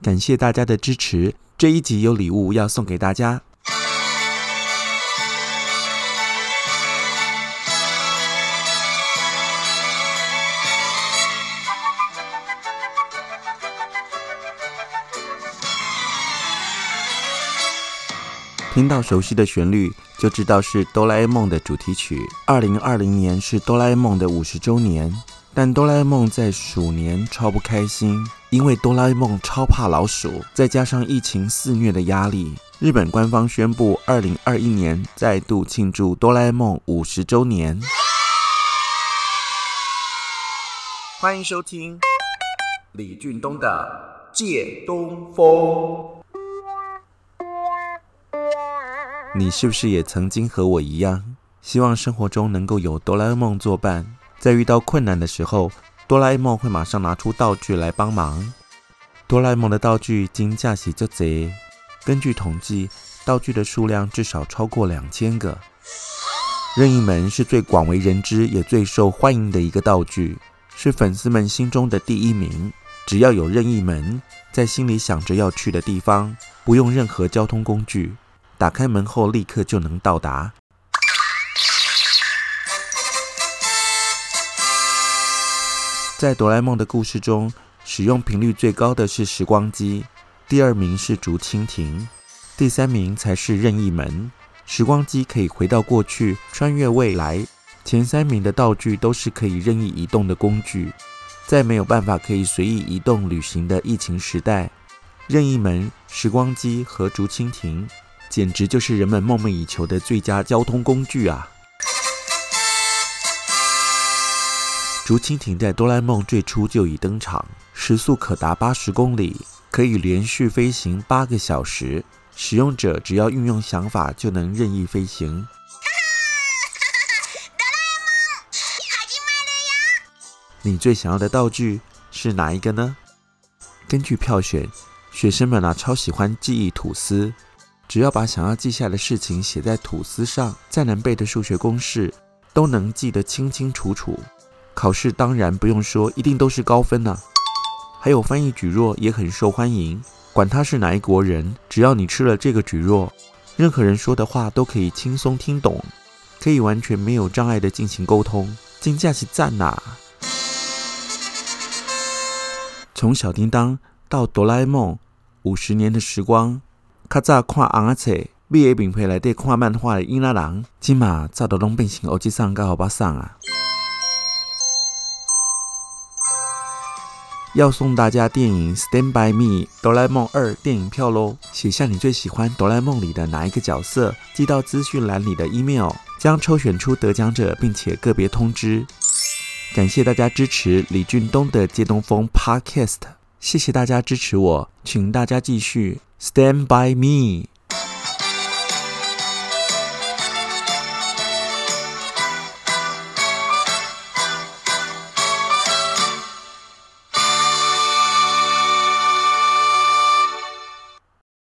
感谢大家的支持。这一集有礼物要送给大家。听到熟悉的旋律，就知道是哆啦 A 梦的主题曲。二零二零年是哆啦 A 梦的五十周年，但哆啦 A 梦在鼠年超不开心，因为哆啦 A 梦超怕老鼠，再加上疫情肆虐的压力，日本官方宣布二零二一年再度庆祝哆啦 A 梦五十周年。欢迎收听李俊东的《借东风》。你是不是也曾经和我一样，希望生活中能够有哆啦 A 梦作伴，在遇到困难的时候，哆啦 A 梦会马上拿出道具来帮忙。哆啦 A 梦的道具金架喜就贼，根据统计，道具的数量至少超过两千个。任意门是最广为人知也最受欢迎的一个道具，是粉丝们心中的第一名。只要有任意门，在心里想着要去的地方，不用任何交通工具。打开门后，立刻就能到达。在哆啦 A 梦的故事中，使用频率最高的是时光机，第二名是竹蜻蜓，第三名才是任意门。时光机可以回到过去，穿越未来。前三名的道具都是可以任意移动的工具。在没有办法可以随意移动旅行的疫情时代，任意门、时光机和竹蜻蜓。简直就是人们梦寐以求的最佳交通工具啊！竹蜻蜓在哆啦 A 梦最初就已登场，时速可达八十公里，可以连续飞行八个小时。使用者只要运用想法，就能任意飞行。你最想要的道具是哪一个呢？根据票选，学生们啊超喜欢记忆吐司。只要把想要记下的事情写在吐司上，再难背的数学公式都能记得清清楚楚。考试当然不用说，一定都是高分呐、啊。还有翻译蒟蒻也很受欢迎，管他是哪一国人，只要你吃了这个蒟蒻，任何人说的话都可以轻松听懂，可以完全没有障碍的进行沟通，真的是赞呐！从小叮当到哆啦 A 梦，五十年的时光。较早看红阿册，米的名片内底看漫画的囡仔人，今嘛早都拢变成欧吉桑跟欧巴桑啊！要送大家电影《Stand by Me》哆啦 A 梦二电影票喽！写下你最喜欢哆啦 A 梦里的哪一个角色，寄到资讯栏里的 email，将抽选出得奖者，并且个别通知。感谢大家支持李俊东的借东风 Podcast，谢谢大家支持我，请大家继续。Stand by me。